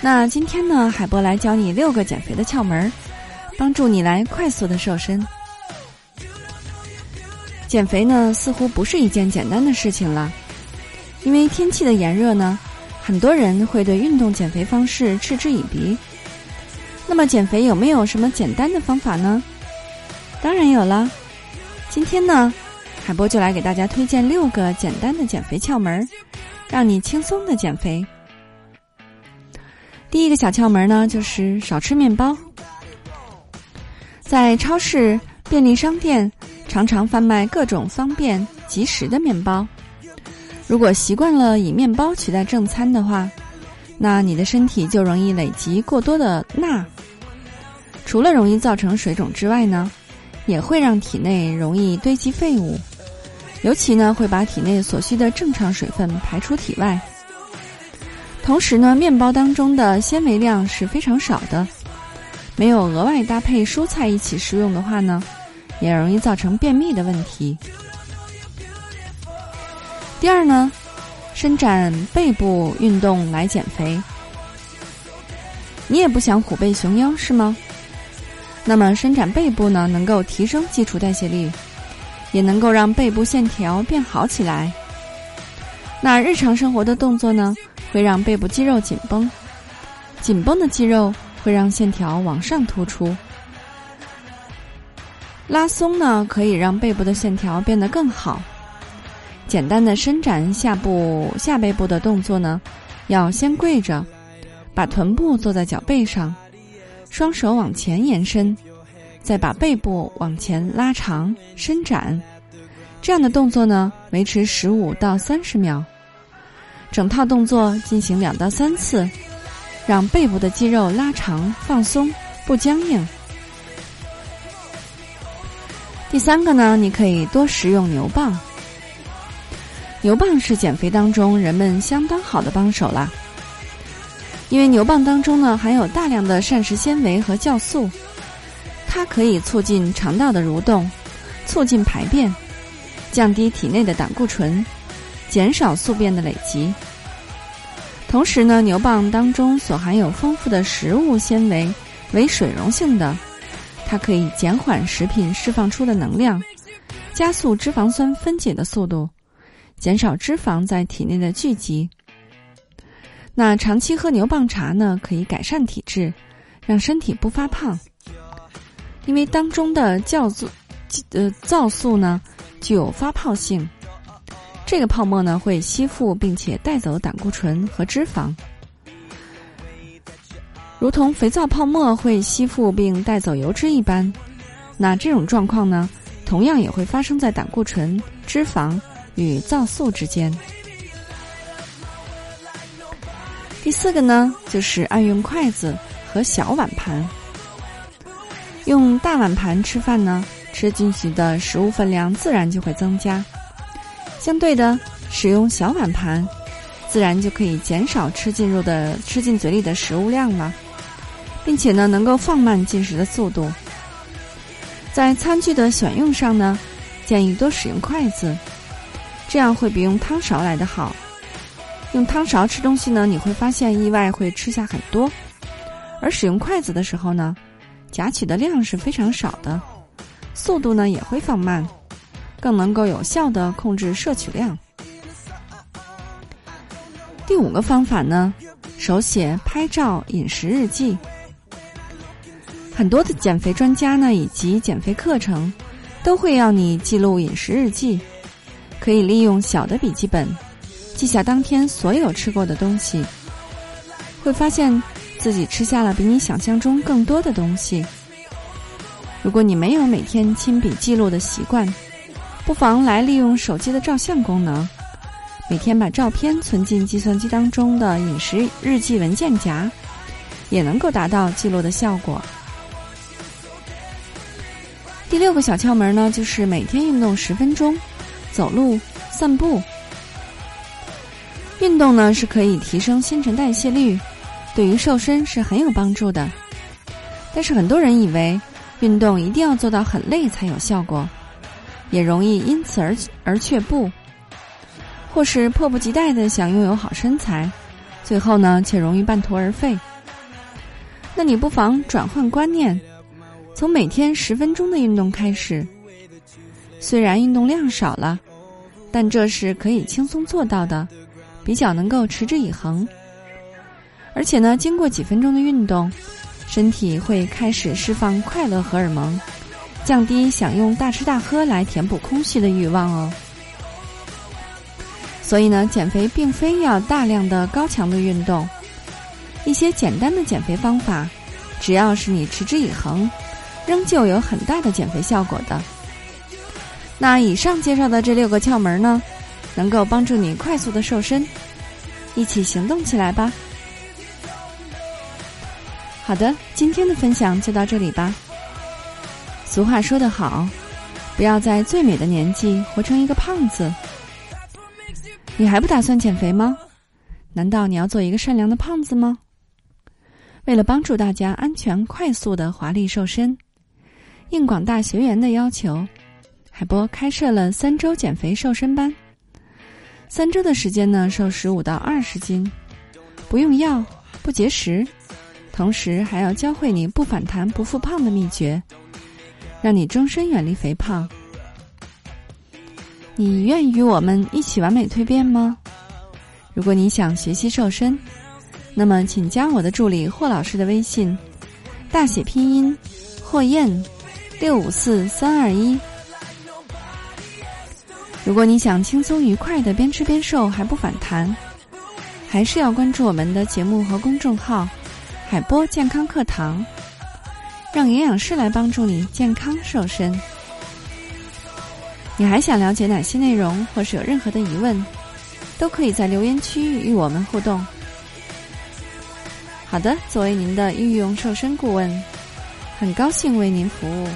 那今天呢，海波来教你六个减肥的窍门。帮助你来快速的瘦身。减肥呢，似乎不是一件简单的事情了，因为天气的炎热呢，很多人会对运动减肥方式嗤之以鼻。那么，减肥有没有什么简单的方法呢？当然有了。今天呢，海波就来给大家推荐六个简单的减肥窍门，让你轻松的减肥。第一个小窍门呢，就是少吃面包。在超市、便利商店，常常贩卖各种方便、即食的面包。如果习惯了以面包取代正餐的话，那你的身体就容易累积过多的钠。除了容易造成水肿之外呢，也会让体内容易堆积废物，尤其呢会把体内所需的正常水分排出体外。同时呢，面包当中的纤维量是非常少的。没有额外搭配蔬菜一起食用的话呢，也容易造成便秘的问题。第二呢，伸展背部运动来减肥。你也不想虎背熊腰是吗？那么伸展背部呢，能够提升基础代谢率，也能够让背部线条变好起来。那日常生活的动作呢，会让背部肌肉紧绷，紧绷的肌肉。会让线条往上突出，拉松呢可以让背部的线条变得更好。简单的伸展下部下背部的动作呢，要先跪着，把臀部坐在脚背上，双手往前延伸，再把背部往前拉长伸展。这样的动作呢，维持十五到三十秒，整套动作进行两到三次。让背部的肌肉拉长、放松，不僵硬。第三个呢，你可以多食用牛蒡。牛蒡是减肥当中人们相当好的帮手啦，因为牛蒡当中呢含有大量的膳食纤维和酵素，它可以促进肠道的蠕动，促进排便，降低体内的胆固醇，减少宿便的累积。同时呢，牛蒡当中所含有丰富的食物纤维为水溶性的，它可以减缓食品释放出的能量，加速脂肪酸分解的速度，减少脂肪在体内的聚集。那长期喝牛蒡茶呢，可以改善体质，让身体不发胖，因为当中的酵素，呃，皂素呢具有发泡性。这个泡沫呢会吸附并且带走胆固醇和脂肪，如同肥皂泡沫会吸附并带走油脂一般。那这种状况呢，同样也会发生在胆固醇、脂肪与皂素之间。第四个呢，就是爱用筷子和小碗盘。用大碗盘吃饭呢，吃进去的食物分量自然就会增加。相对的，使用小碗盘，自然就可以减少吃进入的吃进嘴里的食物量了，并且呢，能够放慢进食的速度。在餐具的选用上呢，建议多使用筷子，这样会比用汤勺来的好。用汤勺吃东西呢，你会发现意外会吃下很多，而使用筷子的时候呢，夹取的量是非常少的，速度呢也会放慢。更能够有效的控制摄取量。第五个方法呢，手写拍照饮食日记。很多的减肥专家呢，以及减肥课程，都会要你记录饮食日记。可以利用小的笔记本，记下当天所有吃过的东西，会发现自己吃下了比你想象中更多的东西。如果你没有每天亲笔记录的习惯，不妨来利用手机的照相功能，每天把照片存进计算机当中的饮食日记文件夹，也能够达到记录的效果。第六个小窍门呢，就是每天运动十分钟，走路、散步。运动呢是可以提升新陈代谢率，对于瘦身是很有帮助的。但是很多人以为运动一定要做到很累才有效果，也容易因此而而却步，或是迫不及待的想拥有好身材，最后呢却容易半途而废。那你不妨转换观念。从每天十分钟的运动开始，虽然运动量少了，但这是可以轻松做到的，比较能够持之以恒。而且呢，经过几分钟的运动，身体会开始释放快乐荷尔蒙，降低想用大吃大喝来填补空虚的欲望哦。所以呢，减肥并非要大量的高强度运动，一些简单的减肥方法，只要是你持之以恒。仍旧有很大的减肥效果的。那以上介绍的这六个窍门呢，能够帮助你快速的瘦身，一起行动起来吧。好的，今天的分享就到这里吧。俗话说得好，不要在最美的年纪活成一个胖子。你还不打算减肥吗？难道你要做一个善良的胖子吗？为了帮助大家安全、快速的华丽瘦身。应广大学员的要求，海波开设了三周减肥瘦身班。三周的时间呢，瘦十五到二十斤，不用药，不节食，同时还要教会你不反弹、不复胖的秘诀，让你终身远离肥胖。你愿意与我们一起完美蜕变吗？如果你想学习瘦身，那么请加我的助理霍老师的微信，大写拼音霍燕。六五四三二一。如果你想轻松愉快的边吃边瘦还不反弹，还是要关注我们的节目和公众号“海波健康课堂”，让营养师来帮助你健康瘦身。你还想了解哪些内容，或是有任何的疑问，都可以在留言区与我们互动。好的，作为您的御用瘦身顾问，很高兴为您服务。